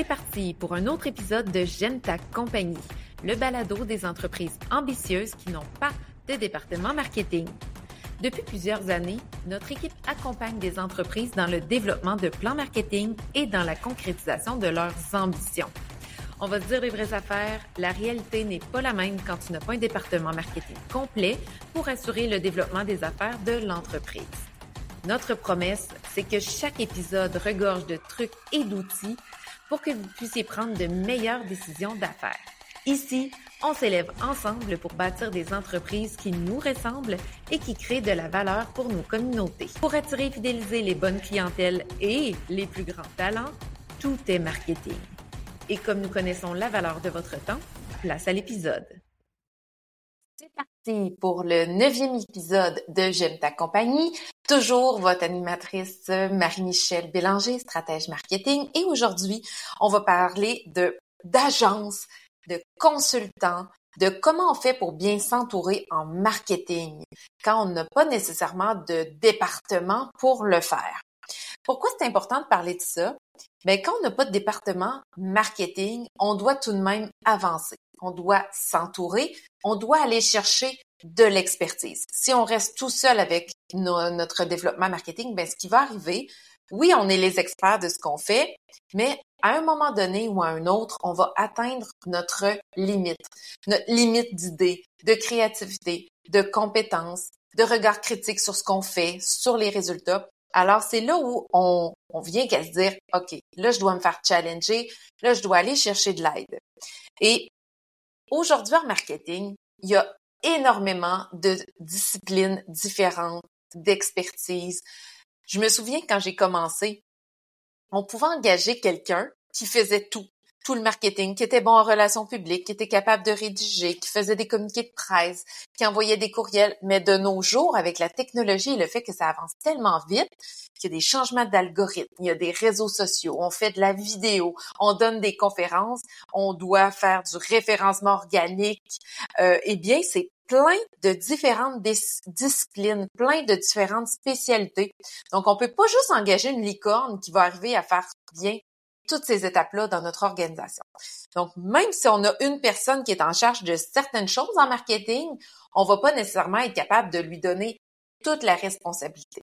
C'est parti pour un autre épisode de J'aime ta compagnie, le balado des entreprises ambitieuses qui n'ont pas de département marketing. Depuis plusieurs années, notre équipe accompagne des entreprises dans le développement de plans marketing et dans la concrétisation de leurs ambitions. On va se dire les vraies affaires, la réalité n'est pas la même quand tu n'as pas un département marketing complet pour assurer le développement des affaires de l'entreprise. Notre promesse, c'est que chaque épisode regorge de trucs et d'outils pour que vous puissiez prendre de meilleures décisions d'affaires. Ici, on s'élève ensemble pour bâtir des entreprises qui nous ressemblent et qui créent de la valeur pour nos communautés. Pour attirer et fidéliser les bonnes clientèles et les plus grands talents, tout est marketing. Et comme nous connaissons la valeur de votre temps, place à l'épisode. Pour le neuvième épisode de J'aime ta compagnie. Toujours votre animatrice Marie-Michel Bélanger, stratège marketing. Et aujourd'hui, on va parler de d'agence, de consultants, de comment on fait pour bien s'entourer en marketing quand on n'a pas nécessairement de département pour le faire. Pourquoi c'est important de parler de ça? Bien, quand on n'a pas de département marketing, on doit tout de même avancer. On doit s'entourer, on doit aller chercher de l'expertise. Si on reste tout seul avec notre développement marketing, ben ce qui va arriver, oui, on est les experts de ce qu'on fait, mais à un moment donné ou à un autre, on va atteindre notre limite, notre limite d'idées, de créativité, de compétences, de regard critique sur ce qu'on fait, sur les résultats. Alors, c'est là où on, vient qu'à se dire, OK, là, je dois me faire challenger, là, je dois aller chercher de l'aide. Aujourd'hui, en marketing, il y a énormément de disciplines différentes, d'expertise. Je me souviens quand j'ai commencé, on pouvait engager quelqu'un qui faisait tout, tout le marketing, qui était bon en relations publiques, qui était capable de rédiger, qui faisait des communiqués de presse, qui envoyait des courriels. Mais de nos jours, avec la technologie et le fait que ça avance tellement vite, qu'il y a des changements d'algorithmes, il y a des réseaux sociaux, on fait de la vidéo, on donne des conférences, on doit faire du référencement organique. Euh, eh bien, c'est plein de différentes disciplines, plein de différentes spécialités. Donc, on peut pas juste engager une licorne qui va arriver à faire bien toutes ces étapes-là dans notre organisation. Donc, même si on a une personne qui est en charge de certaines choses en marketing, on va pas nécessairement être capable de lui donner toute la responsabilité.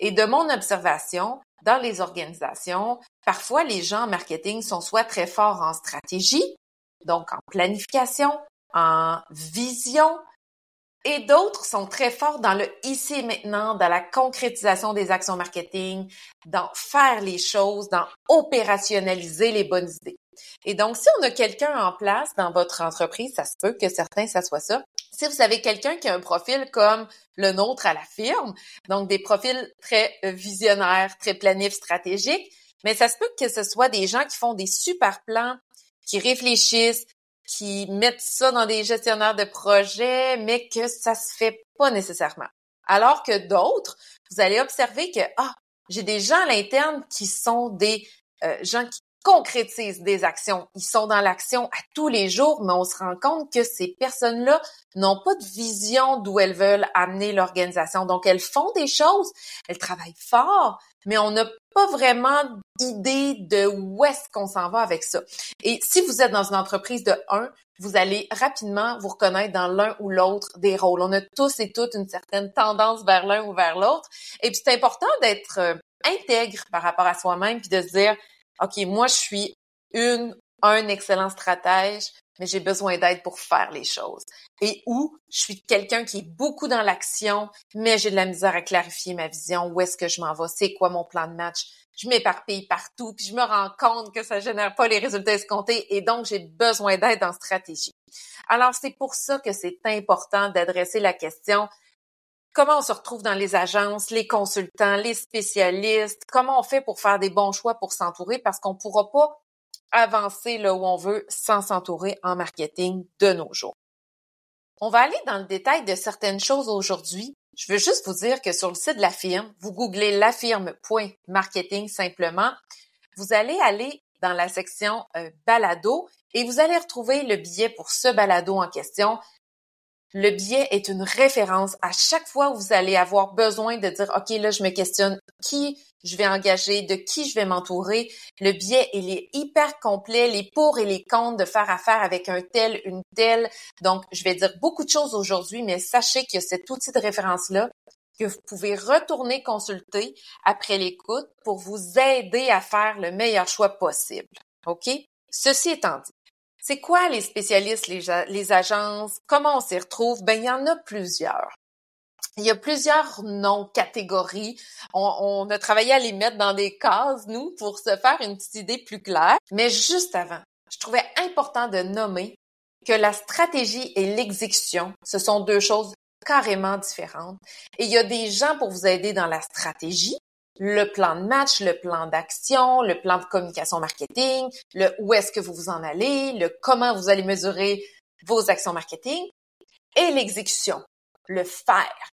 Et de mon observation, dans les organisations, parfois les gens en marketing sont soit très forts en stratégie, donc en planification, en vision, et d'autres sont très forts dans le ici et maintenant, dans la concrétisation des actions marketing, dans faire les choses, dans opérationnaliser les bonnes idées. Et donc, si on a quelqu'un en place dans votre entreprise, ça se peut que certains, ça soit ça. Si vous avez quelqu'un qui a un profil comme le nôtre à la firme, donc des profils très visionnaires, très planifs, stratégiques, mais ça se peut que ce soit des gens qui font des super plans, qui réfléchissent, qui mettent ça dans des gestionnaires de projets, mais que ça se fait pas nécessairement. Alors que d'autres, vous allez observer que, ah, j'ai des gens à l'interne qui sont des euh, gens qui concrétisent des actions. Ils sont dans l'action à tous les jours, mais on se rend compte que ces personnes-là n'ont pas de vision d'où elles veulent amener l'organisation. Donc, elles font des choses, elles travaillent fort, mais on n'a pas vraiment idée de où est-ce qu'on s'en va avec ça. Et si vous êtes dans une entreprise de 1, vous allez rapidement vous reconnaître dans l'un ou l'autre des rôles. On a tous et toutes une certaine tendance vers l'un ou vers l'autre. Et puis c'est important d'être euh, intègre par rapport à soi-même puis de se dire OK, moi je suis une un excellent stratège, mais j'ai besoin d'aide pour faire les choses. Et où je suis quelqu'un qui est beaucoup dans l'action, mais j'ai de la misère à clarifier ma vision, où est-ce que je m'en vais, c'est quoi mon plan de match. Je m'éparpille partout, puis je me rends compte que ça génère pas les résultats escomptés et donc j'ai besoin d'aide en stratégie. Alors c'est pour ça que c'est important d'adresser la question comment on se retrouve dans les agences, les consultants, les spécialistes, comment on fait pour faire des bons choix pour s'entourer? Parce qu'on pourra pas avancer là où on veut sans s'entourer en marketing de nos jours. On va aller dans le détail de certaines choses aujourd'hui. Je veux juste vous dire que sur le site de la firme, vous googlez la firme.marketing simplement, vous allez aller dans la section euh, balado et vous allez retrouver le billet pour ce balado en question. Le biais est une référence à chaque fois où vous allez avoir besoin de dire, OK, là, je me questionne qui je vais engager, de qui je vais m'entourer. Le biais, il est hyper complet, les pour et les contre de faire affaire avec un tel, une telle. Donc, je vais dire beaucoup de choses aujourd'hui, mais sachez que cet outil de référence-là, que vous pouvez retourner consulter après l'écoute pour vous aider à faire le meilleur choix possible. OK? Ceci étant dit, c'est quoi les spécialistes, les, agences? Comment on s'y retrouve? Ben, il y en a plusieurs. Il y a plusieurs noms, catégories. On, on, a travaillé à les mettre dans des cases, nous, pour se faire une petite idée plus claire. Mais juste avant, je trouvais important de nommer que la stratégie et l'exécution, ce sont deux choses carrément différentes. Et il y a des gens pour vous aider dans la stratégie, le plan de match, le plan d'action, le plan de communication marketing, le où est-ce que vous vous en allez, le comment vous allez mesurer vos actions marketing et l'exécution, le faire,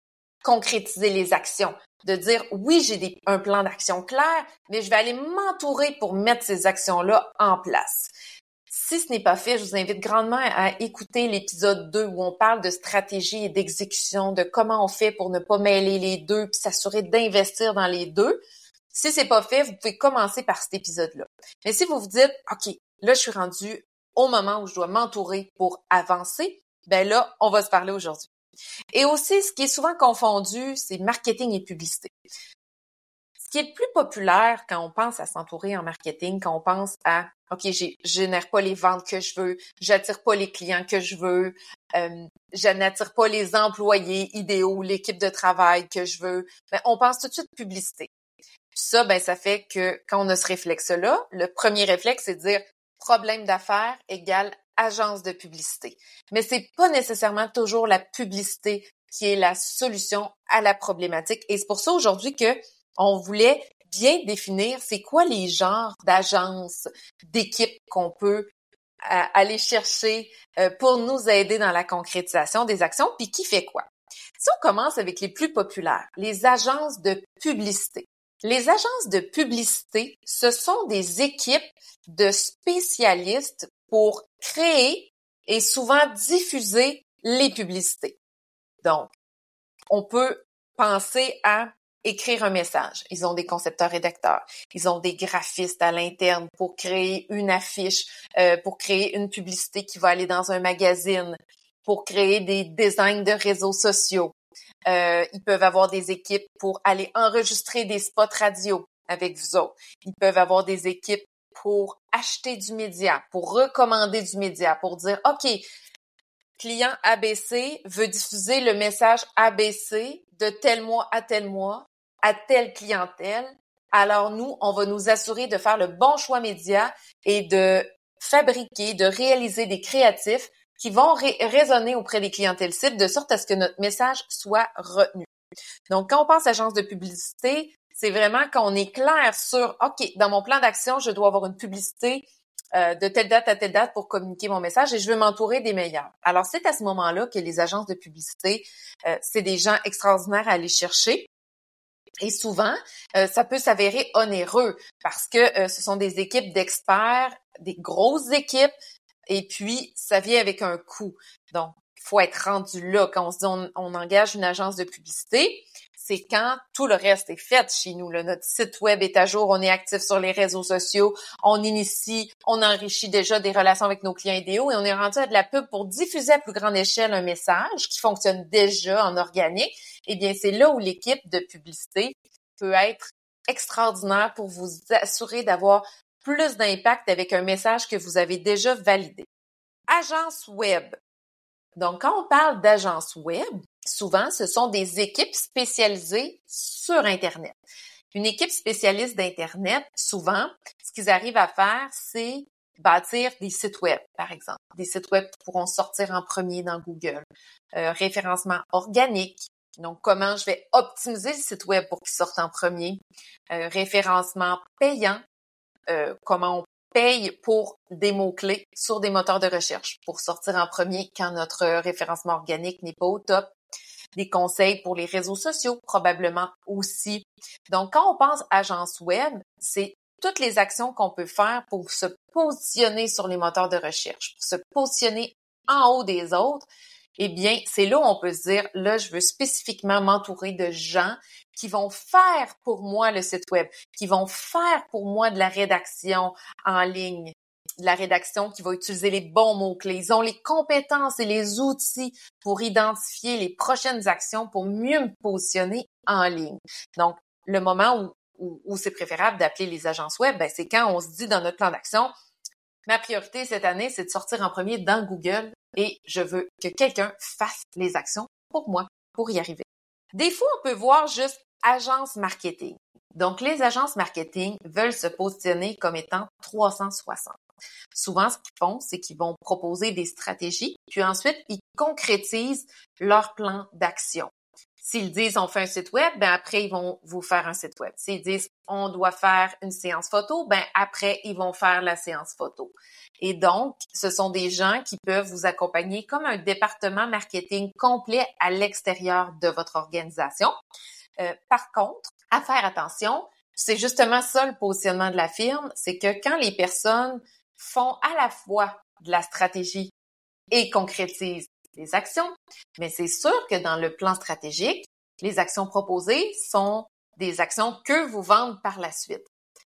concrétiser les actions, de dire oui, j'ai un plan d'action clair, mais je vais aller m'entourer pour mettre ces actions-là en place. Si ce n'est pas fait, je vous invite grandement à écouter l'épisode 2 où on parle de stratégie et d'exécution, de comment on fait pour ne pas mêler les deux puis s'assurer d'investir dans les deux. Si c'est pas fait, vous pouvez commencer par cet épisode-là. Mais si vous vous dites, OK, là, je suis rendu au moment où je dois m'entourer pour avancer, ben là, on va se parler aujourd'hui. Et aussi, ce qui est souvent confondu, c'est marketing et publicité. Ce qui est le plus populaire quand on pense à s'entourer en marketing, quand on pense à OK, je génère pas les ventes que je veux, j'attire pas les clients que je veux, euh, je n'attire pas les employés idéaux, l'équipe de travail que je veux. Ben, on pense tout de suite publicité. ça, ben, ça fait que quand on a ce réflexe-là, le premier réflexe, c'est de dire problème d'affaires égale agence de publicité. Mais c'est pas nécessairement toujours la publicité qui est la solution à la problématique. Et c'est pour ça aujourd'hui que on voulait bien définir c'est quoi les genres d'agences, d'équipes qu'on peut euh, aller chercher euh, pour nous aider dans la concrétisation des actions, puis qui fait quoi? Si on commence avec les plus populaires, les agences de publicité. Les agences de publicité, ce sont des équipes de spécialistes pour créer et souvent diffuser les publicités. Donc, on peut penser à écrire un message. Ils ont des concepteurs rédacteurs. Ils ont des graphistes à l'interne pour créer une affiche, euh, pour créer une publicité qui va aller dans un magazine, pour créer des designs de réseaux sociaux. Euh, ils peuvent avoir des équipes pour aller enregistrer des spots radio avec vous autres. Ils peuvent avoir des équipes pour acheter du média, pour recommander du média, pour dire, OK, client ABC veut diffuser le message ABC de tel mois à tel mois à telle clientèle, alors nous, on va nous assurer de faire le bon choix média et de fabriquer, de réaliser des créatifs qui vont résonner auprès des clientèles cibles de sorte à ce que notre message soit retenu. Donc, quand on pense agence de publicité, c'est vraiment quand on est clair sur, OK, dans mon plan d'action, je dois avoir une publicité euh, de telle date à telle date pour communiquer mon message et je veux m'entourer des meilleurs. Alors, c'est à ce moment-là que les agences de publicité, euh, c'est des gens extraordinaires à aller chercher et souvent, euh, ça peut s'avérer onéreux parce que ce sont des équipes d'experts, des grosses équipes, et puis ça vient avec un coût. Donc, il faut être rendu là. Quand on se dit on, engage une agence de publicité, c'est quand tout le reste est fait chez nous. Notre site web est à jour, on est actif sur les réseaux sociaux, on initie, on enrichit déjà des relations avec nos clients idéaux et on est rendu à de la pub pour diffuser à plus grande échelle un message qui fonctionne déjà en organique eh bien, c'est là où l'équipe de publicité peut être extraordinaire pour vous assurer d'avoir plus d'impact avec un message que vous avez déjà validé. Agence web. Donc, quand on parle d'agence web, souvent, ce sont des équipes spécialisées sur Internet. Une équipe spécialiste d'Internet, souvent, ce qu'ils arrivent à faire, c'est bâtir des sites web, par exemple. Des sites web qui pourront sortir en premier dans Google. Euh, référencement organique, donc, comment je vais optimiser le site web pour qu'il sorte en premier? Euh, référencement payant. Euh, comment on paye pour des mots-clés sur des moteurs de recherche pour sortir en premier quand notre référencement organique n'est pas au top. Des conseils pour les réseaux sociaux, probablement aussi. Donc, quand on pense agence web, c'est toutes les actions qu'on peut faire pour se positionner sur les moteurs de recherche, pour se positionner en haut des autres eh bien, c'est là où on peut se dire, là, je veux spécifiquement m'entourer de gens qui vont faire pour moi le site web, qui vont faire pour moi de la rédaction en ligne, la rédaction qui va utiliser les bons mots-clés. Ils ont les compétences et les outils pour identifier les prochaines actions pour mieux me positionner en ligne. Donc, le moment où, où, c'est préférable d'appeler les agences web, ben, c'est quand on se dit dans notre plan d'action, ma priorité cette année, c'est de sortir en premier dans Google et je veux que quelqu'un fasse les actions pour moi pour y arriver. Des fois, on peut voir juste agence marketing. Donc, les agences marketing veulent se positionner comme étant 360. Souvent, ce qu'ils font, c'est qu'ils vont proposer des stratégies, puis ensuite, ils concrétisent leur plan d'action. S'ils disent on fait un site web, ben après ils vont vous faire un site web. S'ils disent on doit faire une séance photo, ben après ils vont faire la séance photo. Et donc, ce sont des gens qui peuvent vous accompagner comme un département marketing complet à l'extérieur de votre organisation. Euh, par contre, à faire attention, c'est justement ça le positionnement de la firme, c'est que quand les personnes font à la fois de la stratégie et concrétisent les actions, mais c'est sûr que dans le plan stratégique, les actions proposées sont des actions que vous vendent par la suite.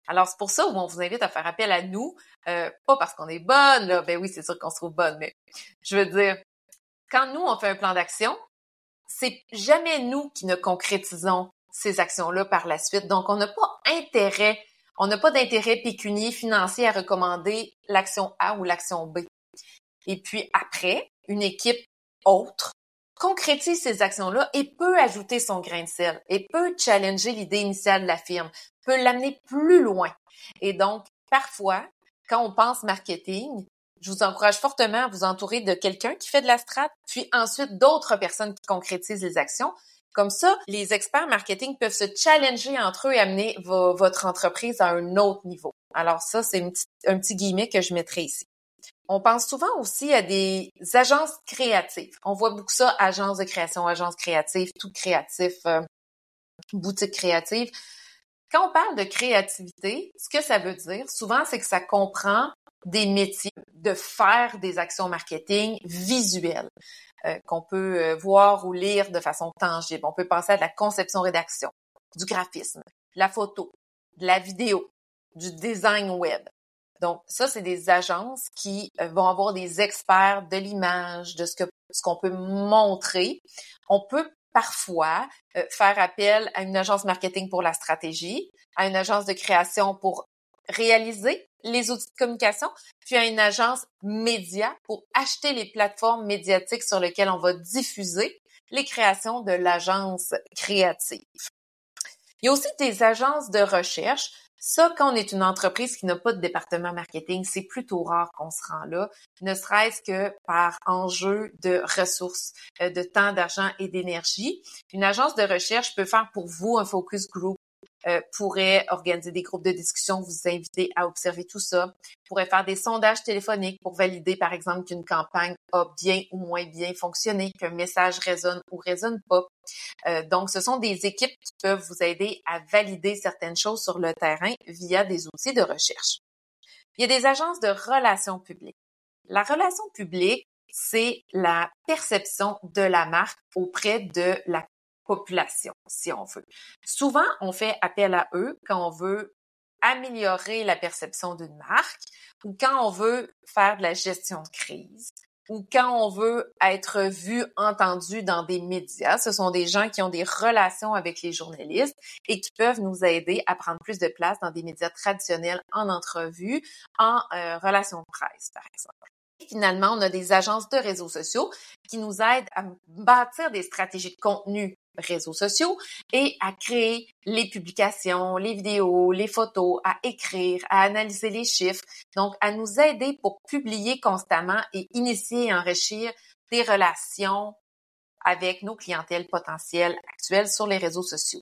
Alors, c'est pour ça où on vous invite à faire appel à nous, euh, pas parce qu'on est bonne, là, ben oui, c'est sûr qu'on se trouve bonne, mais je veux dire, quand nous, on fait un plan d'action, c'est jamais nous qui ne concrétisons ces actions-là par la suite. Donc, on n'a pas intérêt, on n'a pas d'intérêt pécunier financier à recommander l'action A ou l'action B. Et puis après, une équipe autre concrétise ces actions-là et peut ajouter son grain de sel et peut challenger l'idée initiale de la firme, peut l'amener plus loin. Et donc, parfois, quand on pense marketing, je vous encourage fortement à vous entourer de quelqu'un qui fait de la strat, puis ensuite d'autres personnes qui concrétisent les actions. Comme ça, les experts marketing peuvent se challenger entre eux et amener votre entreprise à un autre niveau. Alors ça, c'est un petit guillemet que je mettrai ici. On pense souvent aussi à des agences créatives. On voit beaucoup ça, agences de création, agences créatives, tout créatif, euh, boutique créative. Quand on parle de créativité, ce que ça veut dire, souvent, c'est que ça comprend des métiers, de faire des actions marketing visuelles euh, qu'on peut euh, voir ou lire de façon tangible. On peut penser à de la conception-rédaction, du graphisme, la photo, de la vidéo, du design web. Donc, ça, c'est des agences qui euh, vont avoir des experts de l'image, de ce que ce qu'on peut montrer. On peut parfois faire appel à une agence marketing pour la stratégie, à une agence de création pour réaliser les outils de communication, puis à une agence média pour acheter les plateformes médiatiques sur lesquelles on va diffuser les créations de l'agence créative. Il y a aussi des agences de recherche. Ça, quand on est une entreprise qui n'a pas de département marketing, c'est plutôt rare qu'on se rend là, ne serait-ce que par enjeu de ressources, euh, de temps, d'argent et d'énergie. Une agence de recherche peut faire pour vous un focus group euh, pourrait organiser des groupes de discussion, vous inviter à observer tout ça, pourrait faire des sondages téléphoniques pour valider, par exemple, qu'une campagne a bien ou moins bien fonctionné, qu'un message résonne ou résonne pas. Euh, donc, ce sont des équipes qui peuvent vous aider à valider certaines choses sur le terrain via des outils de recherche. Il y a des agences de relations publiques. La relation publique, c'est la perception de la marque auprès de la population, si on veut. Souvent, on fait appel à eux quand on veut améliorer la perception d'une marque ou quand on veut faire de la gestion de crise ou quand on veut être vu, entendu dans des médias. Ce sont des gens qui ont des relations avec les journalistes et qui peuvent nous aider à prendre plus de place dans des médias traditionnels en entrevue, en euh, relations de presse, par exemple. finalement, on a des agences de réseaux sociaux qui nous aident à bâtir des stratégies de contenu réseaux sociaux et à créer les publications, les vidéos, les photos, à écrire, à analyser les chiffres, donc à nous aider pour publier constamment et initier et enrichir des relations avec nos clientèles potentielles actuelles sur les réseaux sociaux.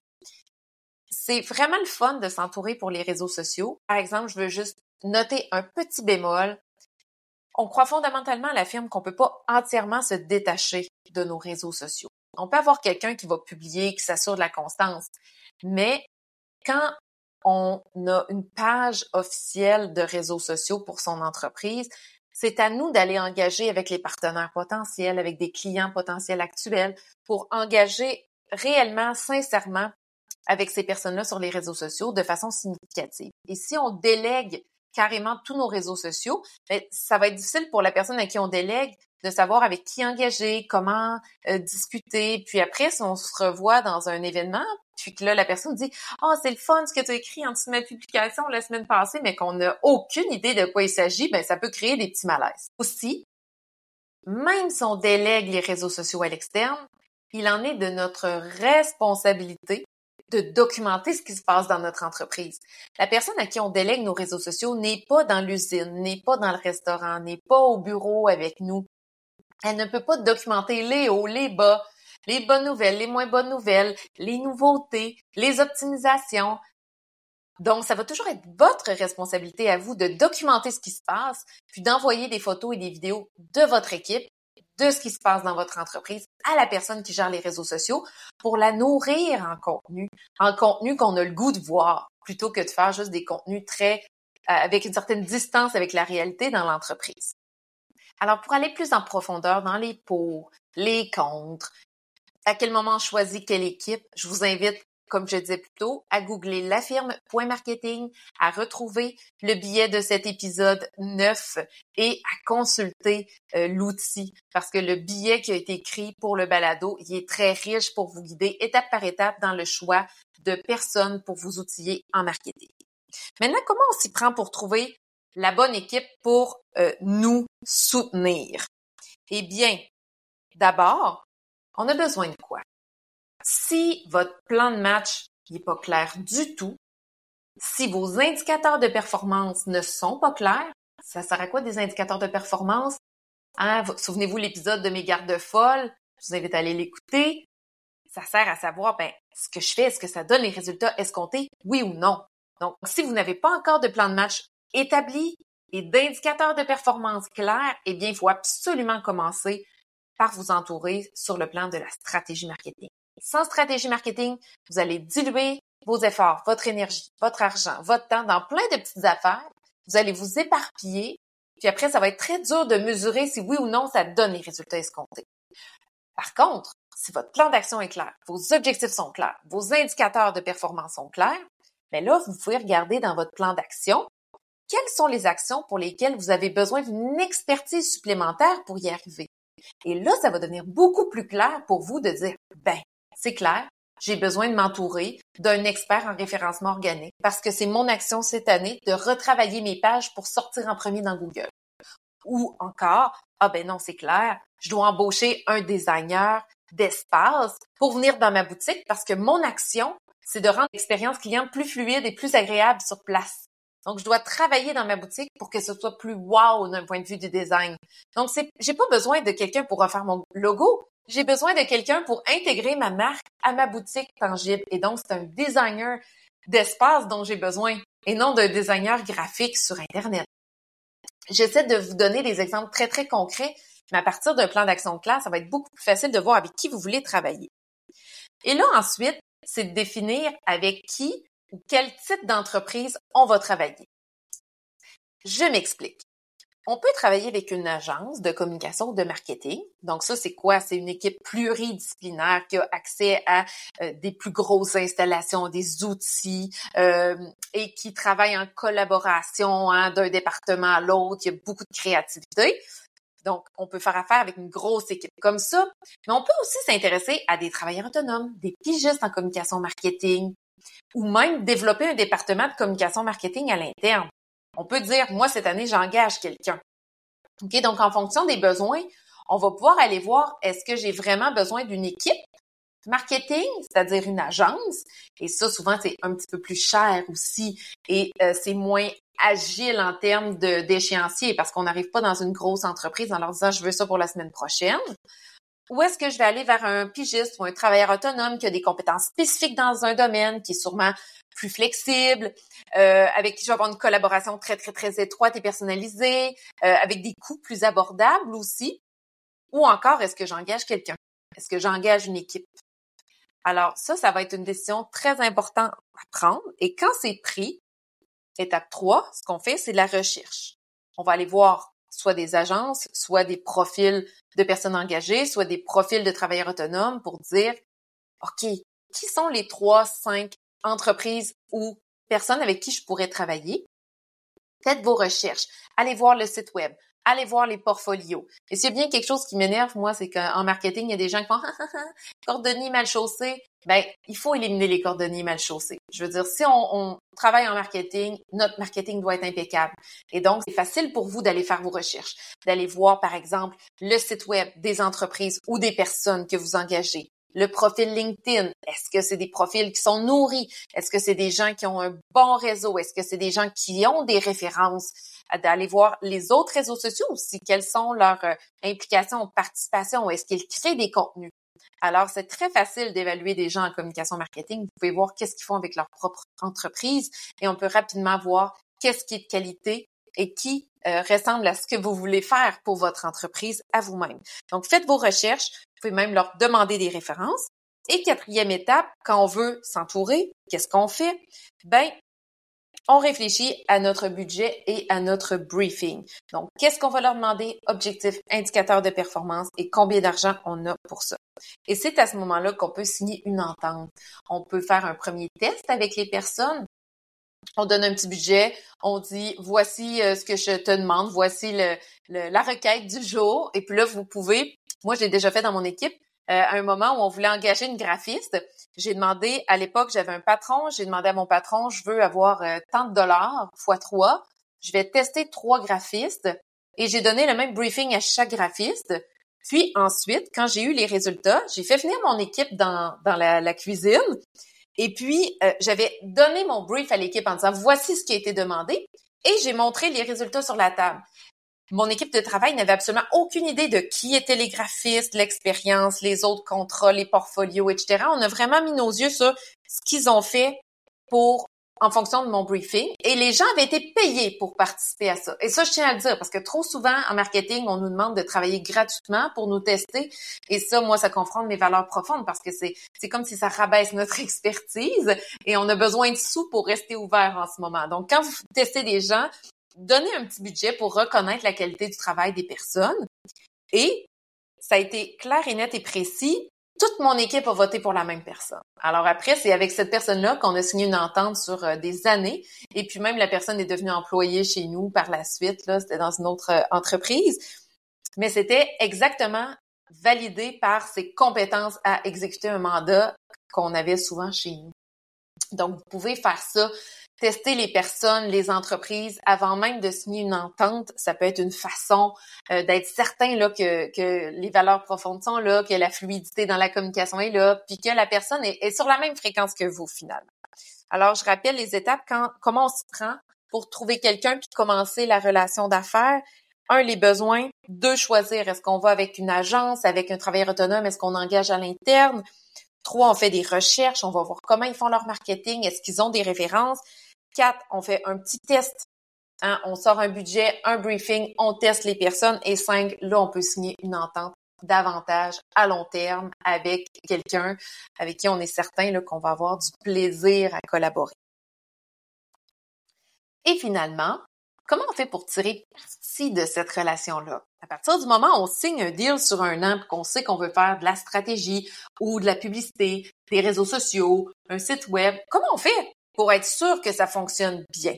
C'est vraiment le fun de s'entourer pour les réseaux sociaux. Par exemple, je veux juste noter un petit bémol. On croit fondamentalement à la firme qu'on peut pas entièrement se détacher de nos réseaux sociaux. On peut avoir quelqu'un qui va publier, qui s'assure de la constance, mais quand on a une page officielle de réseaux sociaux pour son entreprise, c'est à nous d'aller engager avec les partenaires potentiels, avec des clients potentiels actuels pour engager réellement, sincèrement avec ces personnes-là sur les réseaux sociaux de façon significative. Et si on délègue carrément tous nos réseaux sociaux, ben, ça va être difficile pour la personne à qui on délègue de savoir avec qui engager, comment euh, discuter. Puis après, si on se revoit dans un événement, puis que là, la personne dit « Oh, c'est le fun ce que tu as écrit en dessous de ma publication la semaine passée, mais qu'on n'a aucune idée de quoi il s'agit », ben ça peut créer des petits malaises. Aussi, même si on délègue les réseaux sociaux à l'externe, il en est de notre responsabilité de documenter ce qui se passe dans notre entreprise. La personne à qui on délègue nos réseaux sociaux n'est pas dans l'usine, n'est pas dans le restaurant, n'est pas au bureau avec nous. Elle ne peut pas documenter les hauts, les bas, les bonnes nouvelles, les moins bonnes nouvelles, les nouveautés, les optimisations. Donc, ça va toujours être votre responsabilité à vous de documenter ce qui se passe, puis d'envoyer des photos et des vidéos de votre équipe de ce qui se passe dans votre entreprise à la personne qui gère les réseaux sociaux pour la nourrir en contenu, en contenu qu'on a le goût de voir, plutôt que de faire juste des contenus très euh, avec une certaine distance avec la réalité dans l'entreprise. Alors, pour aller plus en profondeur dans les pour, les contre, à quel moment on choisit quelle équipe, je vous invite comme je disais plus tôt, à googler la à retrouver le billet de cet épisode 9 et à consulter euh, l'outil parce que le billet qui a été écrit pour le balado, il est très riche pour vous guider étape par étape dans le choix de personnes pour vous outiller en marketing. Maintenant, comment on s'y prend pour trouver la bonne équipe pour euh, nous soutenir? Eh bien, d'abord, on a besoin de quoi? Si votre plan de match n'est pas clair du tout, si vos indicateurs de performance ne sont pas clairs, ça sert à quoi des indicateurs de performance? Hein, souvenez-vous l'épisode de mes gardes folles, je vous invite à aller l'écouter. Ça sert à savoir, ben, ce que je fais, est-ce que ça donne les résultats escomptés, oui ou non? Donc, si vous n'avez pas encore de plan de match établi et d'indicateurs de performance clairs, eh bien, il faut absolument commencer par vous entourer sur le plan de la stratégie marketing. Sans stratégie marketing, vous allez diluer vos efforts, votre énergie, votre argent, votre temps dans plein de petites affaires. Vous allez vous éparpiller. Puis après, ça va être très dur de mesurer si oui ou non ça donne les résultats escomptés. Par contre, si votre plan d'action est clair, vos objectifs sont clairs, vos indicateurs de performance sont clairs, mais là, vous pouvez regarder dans votre plan d'action quelles sont les actions pour lesquelles vous avez besoin d'une expertise supplémentaire pour y arriver? Et là, ça va devenir beaucoup plus clair pour vous de dire, ben, c'est clair, j'ai besoin de m'entourer d'un expert en référencement organique parce que c'est mon action cette année de retravailler mes pages pour sortir en premier dans Google. Ou encore, ah ben non, c'est clair, je dois embaucher un designer d'espace pour venir dans ma boutique parce que mon action, c'est de rendre l'expérience client plus fluide et plus agréable sur place. Donc, je dois travailler dans ma boutique pour que ce soit plus wow d'un point de vue du design. Donc, c'est, j'ai pas besoin de quelqu'un pour refaire mon logo. J'ai besoin de quelqu'un pour intégrer ma marque à ma boutique tangible. Et donc, c'est un designer d'espace dont j'ai besoin et non d'un designer graphique sur Internet. J'essaie de vous donner des exemples très, très concrets, mais à partir d'un plan d'action clair, ça va être beaucoup plus facile de voir avec qui vous voulez travailler. Et là, ensuite, c'est de définir avec qui quel type d'entreprise on va travailler. Je m'explique. On peut travailler avec une agence de communication ou de marketing. Donc ça, c'est quoi? C'est une équipe pluridisciplinaire qui a accès à euh, des plus grosses installations, des outils euh, et qui travaille en collaboration hein, d'un département à l'autre. Il y a beaucoup de créativité. Donc, on peut faire affaire avec une grosse équipe comme ça, mais on peut aussi s'intéresser à des travailleurs autonomes, des pigistes en communication marketing, ou même développer un département de communication marketing à l'interne. On peut dire, moi, cette année, j'engage quelqu'un. OK? Donc, en fonction des besoins, on va pouvoir aller voir, est-ce que j'ai vraiment besoin d'une équipe marketing, c'est-à-dire une agence? Et ça, souvent, c'est un petit peu plus cher aussi et euh, c'est moins agile en termes d'échéancier parce qu'on n'arrive pas dans une grosse entreprise en leur disant, je veux ça pour la semaine prochaine. Ou est-ce que je vais aller vers un pigiste ou un travailleur autonome qui a des compétences spécifiques dans un domaine, qui est sûrement plus flexible, euh, avec qui je vais avoir une collaboration très, très, très étroite et personnalisée, euh, avec des coûts plus abordables aussi? Ou encore, est-ce que j'engage quelqu'un? Est-ce que j'engage une équipe? Alors, ça, ça va être une décision très importante à prendre. Et quand c'est pris, étape 3, ce qu'on fait, c'est la recherche. On va aller voir soit des agences, soit des profils de personnes engagées, soit des profils de travailleurs autonomes pour dire, OK, qui sont les trois, cinq entreprises ou personnes avec qui je pourrais travailler? Faites vos recherches. Allez voir le site web allez voir les portfolios. Et a bien quelque chose qui m'énerve, moi, c'est qu'en marketing, il y a des gens qui font cordonnier mal chaussé. Ben, il faut éliminer les cordonniers mal chaussés. Je veux dire, si on, on, travaille en marketing, notre marketing doit être impeccable. Et donc, c'est facile pour vous d'aller faire vos recherches, d'aller voir, par exemple, le site web des entreprises ou des personnes que vous engagez. Le profil LinkedIn, est-ce que c'est des profils qui sont nourris? Est-ce que c'est des gens qui ont un bon réseau? Est-ce que c'est des gens qui ont des références? D'aller voir les autres réseaux sociaux aussi, quelles sont leurs euh, implications, participations, est-ce qu'ils créent des contenus? Alors, c'est très facile d'évaluer des gens en communication marketing. Vous pouvez voir qu'est-ce qu'ils font avec leur propre entreprise et on peut rapidement voir qu'est-ce qui est de qualité et qui euh, ressemble à ce que vous voulez faire pour votre entreprise à vous-même. Donc, faites vos recherches. Vous pouvez même leur demander des références. Et quatrième étape, quand on veut s'entourer, qu'est-ce qu'on fait? Ben, on réfléchit à notre budget et à notre briefing. Donc, qu'est-ce qu'on va leur demander? Objectif, indicateur de performance et combien d'argent on a pour ça. Et c'est à ce moment-là qu'on peut signer une entente. On peut faire un premier test avec les personnes. On donne un petit budget, on dit voici euh, ce que je te demande, voici la requête du jour. Et puis là, vous pouvez, moi j'ai déjà fait dans mon équipe, euh, à un moment où on voulait engager une graphiste, j'ai demandé, à l'époque, j'avais un patron, j'ai demandé à mon patron, je veux avoir euh, tant de dollars fois trois, je vais tester trois graphistes et j'ai donné le même briefing à chaque graphiste. Puis ensuite, quand j'ai eu les résultats, j'ai fait venir mon équipe dans, dans la, cuisine et puis euh, j'avais donné mon brief à l'équipe en disant voici ce qui a été demandé et j'ai montré les résultats sur la table mon équipe de travail n'avait absolument aucune idée de qui étaient les graphistes, l'expérience, les autres contrats, les portfolios, etc. On a vraiment mis nos yeux sur ce qu'ils ont fait pour en fonction de mon briefing et les gens avaient été payés pour participer à ça. Et ça, je tiens à le dire parce que trop souvent en marketing, on nous demande de travailler gratuitement pour nous tester et ça, moi, ça confronte mes valeurs profondes parce que c'est c'est comme si ça rabaisse notre expertise et on a besoin de sous pour rester ouvert en ce moment. Donc, quand vous testez des gens, donner un petit budget pour reconnaître la qualité du travail des personnes. Et ça a été clair et net et précis. Toute mon équipe a voté pour la même personne. Alors après, c'est avec cette personne-là qu'on a signé une entente sur euh, des années. Et puis même la personne est devenue employée chez nous par la suite. Là, c'était dans une autre euh, entreprise. Mais c'était exactement validé par ses compétences à exécuter un mandat qu'on avait souvent chez nous. Donc, vous pouvez faire ça tester les personnes, les entreprises avant même de signer une entente. Ça peut être une façon euh, d'être certain là que, que les valeurs profondes sont là, que la fluidité dans la communication est là, puis que la personne est, sur la même fréquence que vous finalement. Alors, je rappelle les étapes quand comment on se prend pour trouver quelqu'un puis commencer la relation d'affaires? Un, les besoins. Deux, choisir est-ce qu'on va avec une agence, avec un travailleur autonome, est-ce qu'on engage à l'interne? Trois, on fait des recherches, on va voir comment ils font leur marketing, est-ce qu'ils ont des références? Quatre, on fait un petit test. Hein, on sort un budget, un briefing, on teste les personnes. Et cinq, là, on peut signer une entente davantage à long terme avec quelqu'un avec qui on est certain qu'on va avoir du plaisir à collaborer. Et finalement, comment on fait pour tirer parti de cette relation-là? À partir du moment où on signe un deal sur un an, qu'on sait qu'on veut faire de la stratégie ou de la publicité, des réseaux sociaux, un site web, comment on fait pour être sûr que ça fonctionne bien?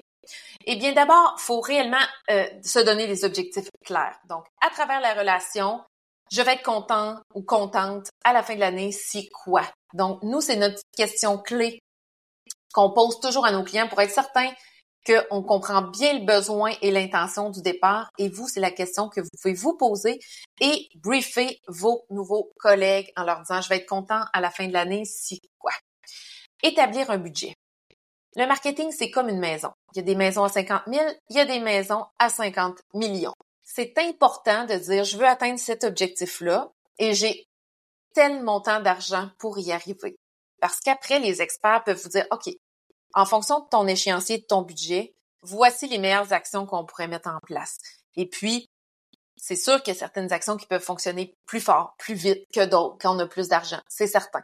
Eh bien, d'abord, il faut réellement euh, se donner des objectifs clairs. Donc, à travers la relation, je vais être content ou contente à la fin de l'année si quoi? Donc, nous, c'est notre question clé qu'on pose toujours à nos clients pour être certain qu'on comprend bien le besoin et l'intention du départ. Et vous, c'est la question que vous pouvez vous poser et briefer vos nouveaux collègues en leur disant, je vais être content à la fin de l'année si quoi? Établir un budget. Le marketing, c'est comme une maison. Il y a des maisons à 50 000, il y a des maisons à 50 millions. C'est important de dire, je veux atteindre cet objectif-là et j'ai tel montant d'argent pour y arriver. Parce qu'après, les experts peuvent vous dire, OK, en fonction de ton échéancier, de ton budget, voici les meilleures actions qu'on pourrait mettre en place. Et puis, c'est sûr qu'il y a certaines actions qui peuvent fonctionner plus fort, plus vite que d'autres quand on a plus d'argent, c'est certain.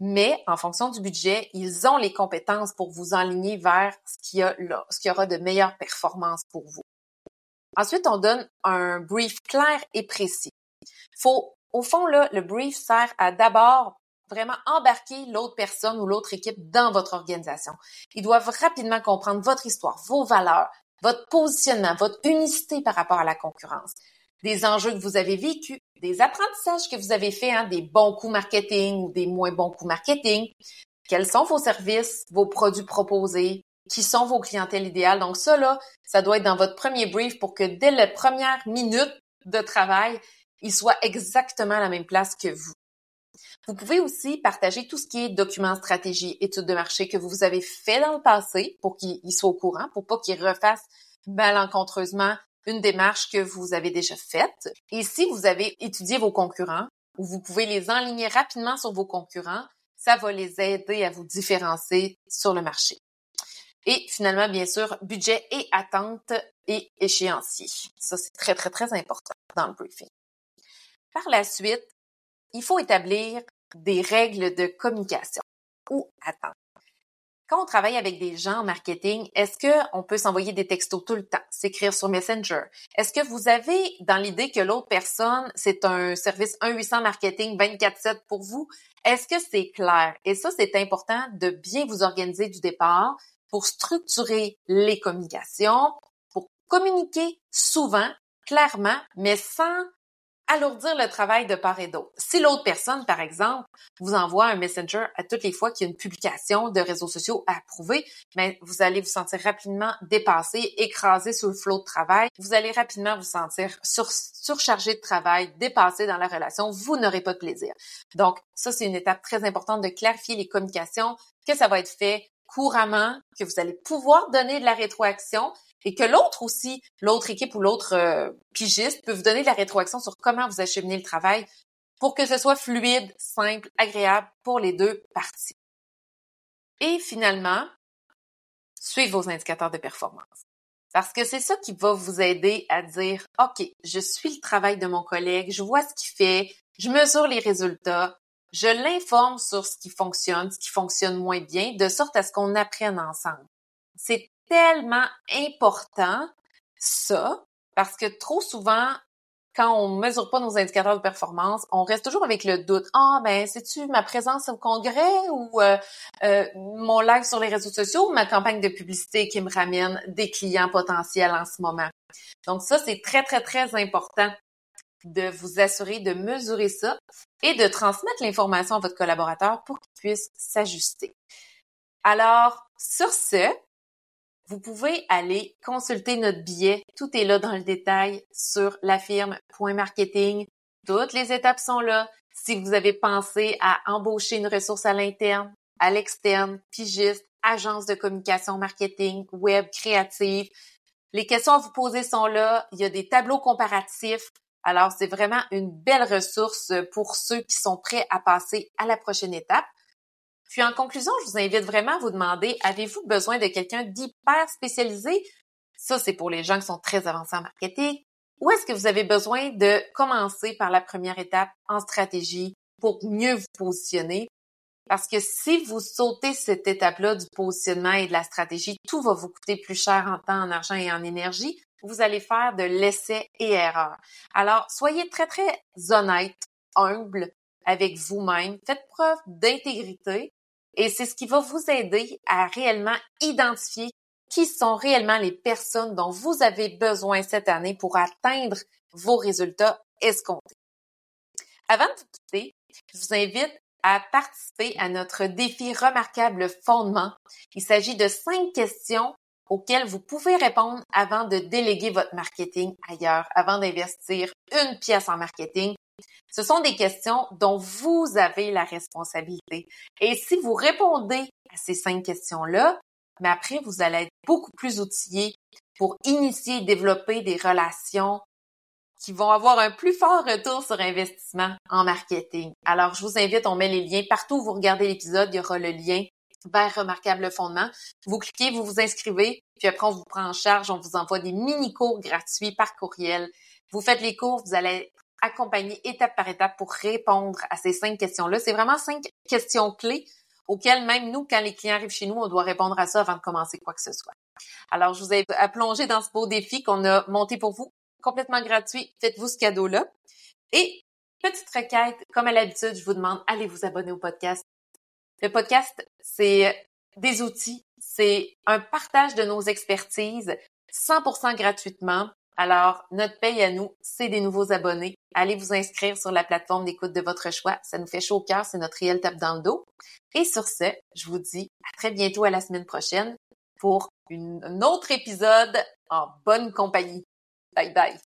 Mais en fonction du budget, ils ont les compétences pour vous enligner vers ce qu'il y a ce aura de meilleures performances pour vous. Ensuite, on donne un brief clair et précis. Faut, au fond, là, le brief sert à d'abord vraiment embarquer l'autre personne ou l'autre équipe dans votre organisation. Ils doivent rapidement comprendre votre histoire, vos valeurs, votre positionnement, votre unicité par rapport à la concurrence, des enjeux que vous avez vécus, des apprentissages que vous avez faits, hein, des bons coups marketing ou des moins bons coups marketing, quels sont vos services, vos produits proposés, qui sont vos clientèles idéales? Donc ça, là, ça doit être dans votre premier brief pour que dès la première minute de travail, il soit exactement à la même place que vous. Vous pouvez aussi partager tout ce qui est documents, stratégie, études de marché que vous avez fait dans le passé pour qu'il soit au courant, pour pas qu'il refasse malencontreusement une démarche que vous avez déjà faite. Et si vous avez étudié vos concurrents, ou vous pouvez les enligner rapidement sur vos concurrents, ça va les aider à vous différencier sur le marché. Et finalement, bien sûr, budget et attente et échéancier. Ça, c'est très, très, très important dans le briefing. Par la suite, il faut établir des règles de communication ou attente. Quand on travaille avec des gens en marketing, est-ce qu'on peut s'envoyer des textos tout le temps, s'écrire sur Messenger? Est-ce que vous avez dans l'idée que l'autre personne, c'est un service 1-800 marketing 24-7 pour vous? Est-ce que c'est clair? Et ça, c'est important de bien vous organiser du départ pour structurer les communications, pour communiquer souvent, clairement, mais sans alourdir le travail de part et d'autre. Si l'autre personne, par exemple, vous envoie un messenger à toutes les fois qu'il y a une publication de réseaux sociaux à approuver, mais ben, vous allez vous sentir rapidement dépassé, écrasé sous le flot de travail. Vous allez rapidement vous sentir surchargé de travail, dépassé dans la relation. Vous n'aurez pas de plaisir. Donc, ça, c'est une étape très importante de clarifier les communications, que ça va être fait couramment, que vous allez pouvoir donner de la rétroaction et que l'autre aussi, l'autre équipe ou l'autre euh, pigiste peut vous donner de la rétroaction sur comment vous acheminez le travail pour que ce soit fluide, simple, agréable pour les deux parties. Et finalement, suivez vos indicateurs de performance. Parce que c'est ça qui va vous aider à dire, OK, je suis le travail de mon collègue, je vois ce qu'il fait, je mesure les résultats, je l'informe sur ce qui fonctionne, ce qui fonctionne moins bien, de sorte à ce qu'on apprenne ensemble. C'est tellement important, ça, parce que trop souvent, quand on mesure pas nos indicateurs de performance, on reste toujours avec le doute. Ah, ben, c'est-tu ma présence au congrès ou euh, euh, mon live sur les réseaux sociaux ou ma campagne de publicité qui me ramène des clients potentiels en ce moment? Donc ça, c'est très, très, très important de vous assurer de mesurer ça et de transmettre l'information à votre collaborateur pour qu'il puisse s'ajuster. Alors, sur ce, vous pouvez aller consulter notre billet. Tout est là dans le détail sur la firme.marketing. Toutes les étapes sont là. Si vous avez pensé à embaucher une ressource à l'interne, à l'externe, pigiste, agence de communication marketing, web, créative, les questions à vous poser sont là. Il y a des tableaux comparatifs. Alors, c'est vraiment une belle ressource pour ceux qui sont prêts à passer à la prochaine étape. Puis en conclusion, je vous invite vraiment à vous demander, avez-vous besoin de quelqu'un d'hyper spécialisé? Ça, c'est pour les gens qui sont très avancés en marketing. Ou est-ce que vous avez besoin de commencer par la première étape en stratégie pour mieux vous positionner? Parce que si vous sautez cette étape-là du positionnement et de la stratégie, tout va vous coûter plus cher en temps, en argent et en énergie vous allez faire de l'essai et erreur. Alors, soyez très, très honnête, humble avec vous-même. Faites preuve d'intégrité et c'est ce qui va vous aider à réellement identifier qui sont réellement les personnes dont vous avez besoin cette année pour atteindre vos résultats escomptés. Avant de vous quitter, je vous invite à participer à notre défi remarquable fondement. Il s'agit de cinq questions auxquelles vous pouvez répondre avant de déléguer votre marketing ailleurs, avant d'investir une pièce en marketing. Ce sont des questions dont vous avez la responsabilité. Et si vous répondez à ces cinq questions-là, mais après, vous allez être beaucoup plus outillé pour initier et développer des relations qui vont avoir un plus fort retour sur investissement en marketing. Alors, je vous invite, on met les liens partout où vous regardez l'épisode, il y aura le lien vers Remarquable Fondement. Vous cliquez, vous vous inscrivez, puis après, on vous prend en charge, on vous envoie des mini-cours gratuits par courriel. Vous faites les cours, vous allez être accompagné étape par étape pour répondre à ces cinq questions-là. C'est vraiment cinq questions clés auxquelles même nous, quand les clients arrivent chez nous, on doit répondre à ça avant de commencer quoi que ce soit. Alors, je vous ai à plonger dans ce beau défi qu'on a monté pour vous, complètement gratuit. Faites-vous ce cadeau-là. Et petite requête, comme à l'habitude, je vous demande, allez vous abonner au podcast. Le podcast, c'est des outils, c'est un partage de nos expertises 100% gratuitement. Alors, notre paye à nous, c'est des nouveaux abonnés. Allez vous inscrire sur la plateforme d'écoute de votre choix. Ça nous fait chaud au cœur, c'est notre réel tape dans le dos. Et sur ce, je vous dis à très bientôt à la semaine prochaine pour un autre épisode en bonne compagnie. Bye bye.